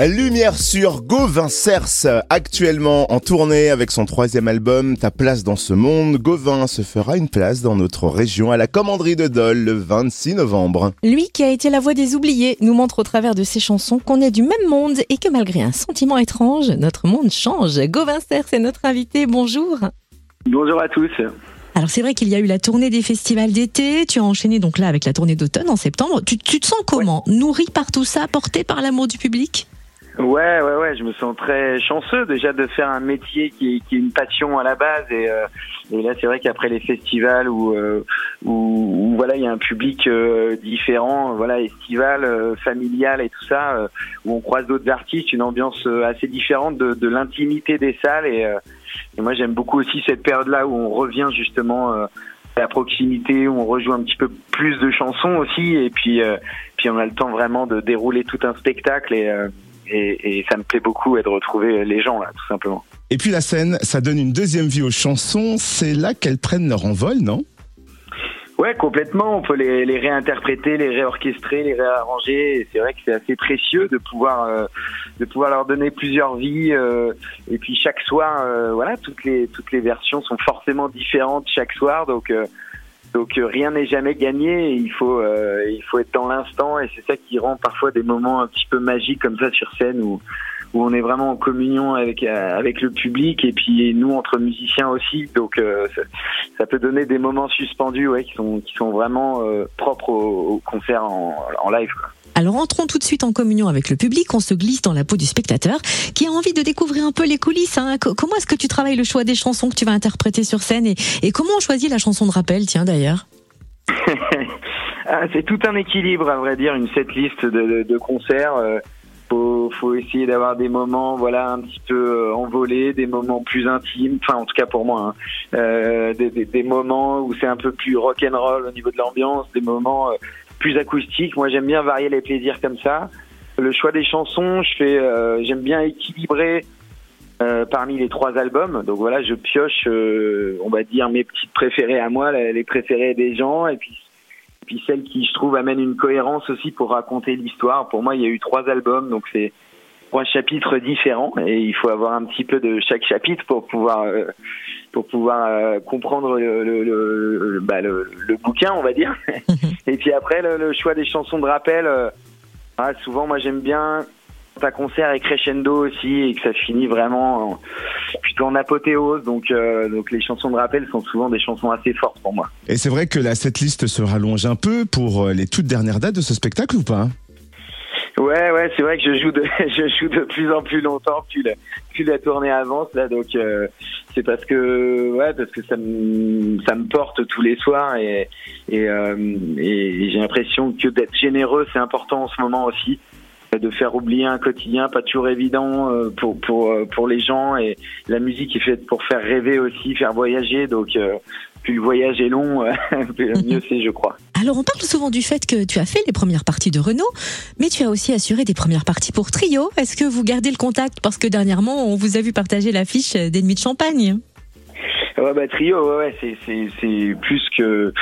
Lumière sur Gauvin Cers, actuellement en tournée avec son troisième album Ta place dans ce monde. Gauvin se fera une place dans notre région à la commanderie de Dole le 26 novembre. Lui qui a été la voix des oubliés nous montre au travers de ses chansons qu'on est du même monde et que malgré un sentiment étrange, notre monde change. Gauvin Cers est notre invité. Bonjour. Bonjour à tous. Alors c'est vrai qu'il y a eu la tournée des festivals d'été, tu as enchaîné donc là avec la tournée d'automne en septembre. Tu, te sens comment? Nourri par tout ça, porté par l'amour du public? Ouais, ouais, ouais, je me sens très chanceux déjà de faire un métier qui, qui est une passion à la base et, euh, et là c'est vrai qu'après les festivals où, euh, où, voilà il y a un public euh, différent, voilà estival, euh, familial et tout ça, où on croise d'autres artistes, une ambiance assez différente de, de l'intimité des salles et, et moi j'aime beaucoup aussi cette période là où on revient justement à la proximité, où on rejoue un petit peu plus de chansons aussi et puis puis on a le temps vraiment de dérouler tout un spectacle et et, ça me plaît beaucoup de retrouver les gens là, tout simplement. Et puis la scène, ça donne une deuxième vie aux chansons. C'est là qu'elles prennent leur envol, non? Ouais, complètement. On peut les, les, réinterpréter, les réorchestrer, les réarranger. C'est vrai que c'est assez précieux de pouvoir euh, de pouvoir leur donner plusieurs vies. Euh, et puis chaque soir, euh, voilà, toutes les toutes les versions sont forcément différentes chaque soir. Donc donc euh, rien n'est jamais gagné. il faut euh, il faut être dans l'instant et c'est ça qui rend parfois des moments un petit peu magiques comme ça sur scène où où on est vraiment en communion avec euh, avec le public et puis nous entre musiciens aussi. Donc ça, peut donner des moments suspendus ouais qui sont qui sont vraiment propres au, concert en, en live. Quoi. Alors entrons tout de suite en communion avec le public, on se glisse dans la peau du spectateur qui a envie de découvrir un peu les coulisses. Hein. Comment est-ce que tu travailles le choix des chansons que tu vas interpréter sur scène et, comment on choisit la chanson de rappel, tiens d'ailleurs? Ah, C'est tout un équilibre à vrai dire, une setlist de, de, concerts. Euh, faut, essayer d'avoir des moments voilà un petit peu euh, envolés, des moments plus intimes, enfin en tout cas pour moi, hein. euh, des, moments où c'est un peu plus rock and roll au niveau de l'ambiance, des moments plus acoustique. Moi, j'aime bien varier les plaisirs comme ça. Le choix des chansons, je fais, euh, j'aime bien équilibrer euh, parmi les trois albums. Donc voilà, je pioche, euh, on va dire mes petites préférées à moi, les préférées des gens, et puis celles qui je trouve amènent une cohérence aussi pour raconter l'histoire. Pour moi, il y a eu trois albums, donc c'est trois chapitres différents, et il faut avoir un petit peu de chaque chapitre pour pouvoir pour pouvoir comprendre le, le, bah, le, bouquin, on va dire. et puis après, le, choix des chansons de rappel, euh, ah, souvent moi j'aime bien un concert est crescendo aussi et que ça finit vraiment plutôt en apothéose. Donc, euh, donc les chansons de rappel sont souvent des chansons assez fortes pour moi. Et c'est vrai que la setlist se rallonge un peu pour les toutes dernières dates de ce spectacle ou pas? Ouais, ouais, c'est vrai que je joue de, je joue de plus en plus longtemps, plus la, plus la tournée avance là, donc euh, c'est parce que, ouais, parce que ça me, ça me porte tous les soirs et et, euh, et j'ai l'impression que d'être généreux c'est important en ce moment aussi, de faire oublier un quotidien pas toujours évident euh, pour pour pour les gens et la musique est faite pour faire rêver aussi, faire voyager, donc plus le voyage est long, mieux c'est, je crois. Alors, on parle souvent du fait que tu as fait les premières parties de Renault, mais tu as aussi assuré des premières parties pour Trio. Est-ce que vous gardez le contact? Parce que dernièrement, on vous a vu partager l'affiche d'Ennemis de Champagne. Ouais, bah, trio, ouais, c'est, c'est, c'est plus que,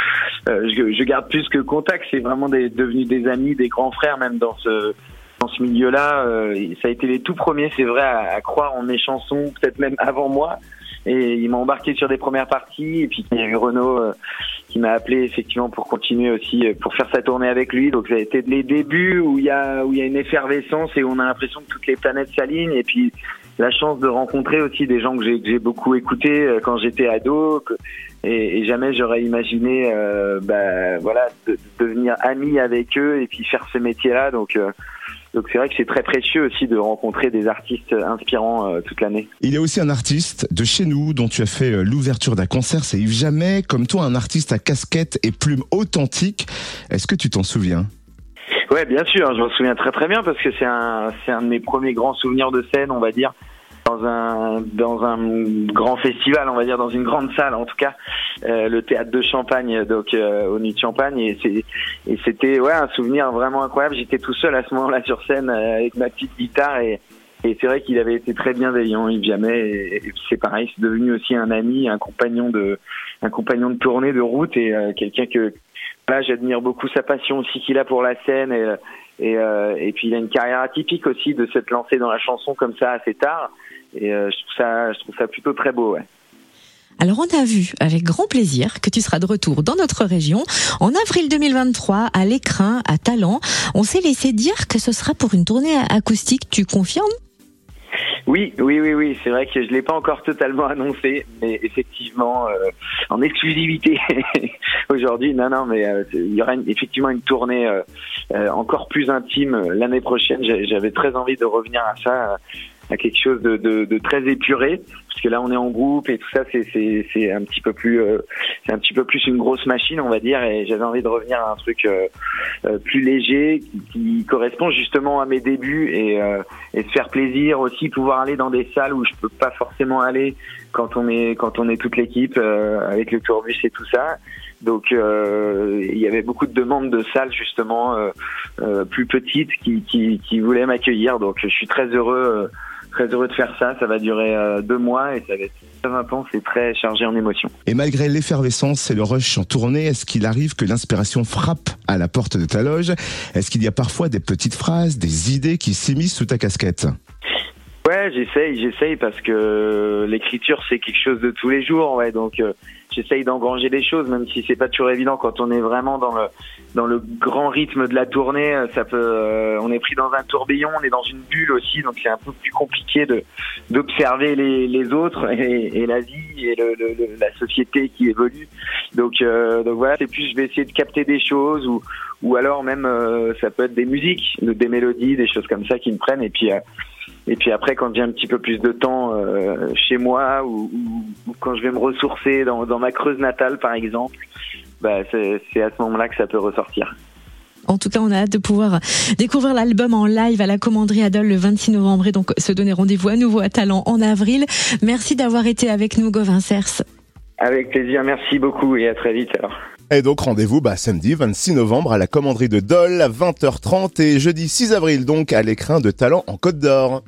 euh, je, je, garde plus que contact. C'est vraiment des, devenu des amis, des grands frères, même dans ce, dans ce milieu-là. Euh, ça a été les tout premiers, c'est vrai, à, à, croire en mes chansons, peut-être même avant moi. Et ils m'ont embarqué sur des premières parties. Et puis il y a eu Renaud euh, qui m'a appelé effectivement pour continuer aussi, euh, pour faire sa tournée avec lui. Donc ça a été les débuts où il y a où il y a une effervescence et où on a l'impression que toutes les planètes s'alignent. Et puis la chance de rencontrer aussi des gens que j'ai beaucoup écoutés euh, quand j'étais ado. Et, et, jamais j'aurais imaginé, euh, bah, voilà, de, devenir ami avec eux et puis faire ce métier-là. Donc donc c'est vrai que c'est très précieux aussi de rencontrer des artistes inspirants euh, toute l'année. Il y a aussi un artiste de chez nous dont tu as fait euh, l'ouverture d'un concert, c'est Yves Jamais, comme toi un artiste à casquette et plume authentique. Est-ce que tu t'en souviens? Ouais, bien sûr, je m'en souviens très très bien parce que c'est un c'est un de mes premiers grands souvenirs de scène, on va dire dans un dans un grand festival, on va dire dans une grande salle en tout cas, euh, le théâtre de Champagne, donc euh, au Nuit de Champagne, et c'était ouais un souvenir vraiment incroyable. J'étais tout seul à ce moment-là sur scène euh, avec ma petite guitare et et c'est vrai qu'il avait été très bienveillant, il jamais. C'est pareil, c'est devenu aussi un ami, un compagnon de un compagnon de tournée de route et quelqu'un que là j'admire beaucoup sa passion aussi qu'il a pour la scène et Et, euh, et puis il a une carrière atypique aussi de s'être lancé dans la chanson comme ça assez tard. Et euh, je trouve ça, je trouve ça plutôt très beau. Ouais. Alors on a vu avec grand plaisir que tu seras de retour dans notre région en avril 2023 à l'écrin à Talent. On s'est laissé dire que ce sera pour une tournée acoustique. Tu confirmes? Oui, oui, oui, oui. C'est vrai que je l'ai pas encore totalement annoncé, mais effectivement, euh, en exclusivité aujourd'hui. Non, non, mais euh, il y aura effectivement une tournée euh, encore plus intime l'année prochaine. J'avais très envie de revenir à ça à quelque chose de, de, de, très épuré parce que là on est en groupe et tout ça c'est c'est c'est un petit peu plus euh, c'est un petit peu plus une grosse machine on va dire et j'avais envie de revenir à un truc euh, euh, plus léger qui, qui, correspond justement à mes débuts et et se faire plaisir aussi pouvoir aller dans des salles où je peux pas forcément aller quand on est quand on est toute l'équipe avec le tourbus et tout ça donc il y avait beaucoup de demandes de salles justement plus petites qui, qui, qui voulaient m'accueillir. Donc je suis très heureux très heureux de faire ça. Ça va durer euh, deux mois et ça va être très intense et très chargé en émotions. Et malgré l'effervescence et le rush en tournée, est-ce qu'il arrive que l'inspiration frappe à la porte de ta loge? Est-ce qu'il y a parfois des petites phrases, des idées qui s'immiscent sous ta casquette? Ouais, j'essaye, j'essaye parce que l'écriture c'est quelque chose de tous les jours, ouais. Donc euh, j'essaye d'engranger des choses, même si c'est pas toujours évident quand on est vraiment dans le dans le grand rythme de la tournée. Euh, ça peut, euh, on est pris dans un tourbillon, on est dans une bulle aussi, donc c'est un peu plus compliqué de d'observer les, les autres et, et, la vie et le, le, la société qui évolue. Donc donc voilà, c'est plus je vais essayer de capter des choses ou ou alors même ça peut être des musiques, des mélodies, des choses comme ça qui me prennent et puis et puis après, quand j'ai un petit peu plus de temps euh, chez moi ou, ou, quand je vais me ressourcer dans, dans ma Creuse natale, par exemple, bah, c'est à ce moment-là que ça peut ressortir. En tout cas, on a hâte de pouvoir découvrir l'album en live à la commanderie Adol le 26 novembre et donc se donner rendez-vous à nouveau à Talent en avril. Merci d'avoir été avec nous, Gauvin Cers. Avec plaisir, merci beaucoup et à très vite alors. Et donc rendez-vous bah, samedi 26 novembre à la commanderie de Dole à 20h30 et jeudi 6 avril donc à l'écrin de Talent en Côte d'Or.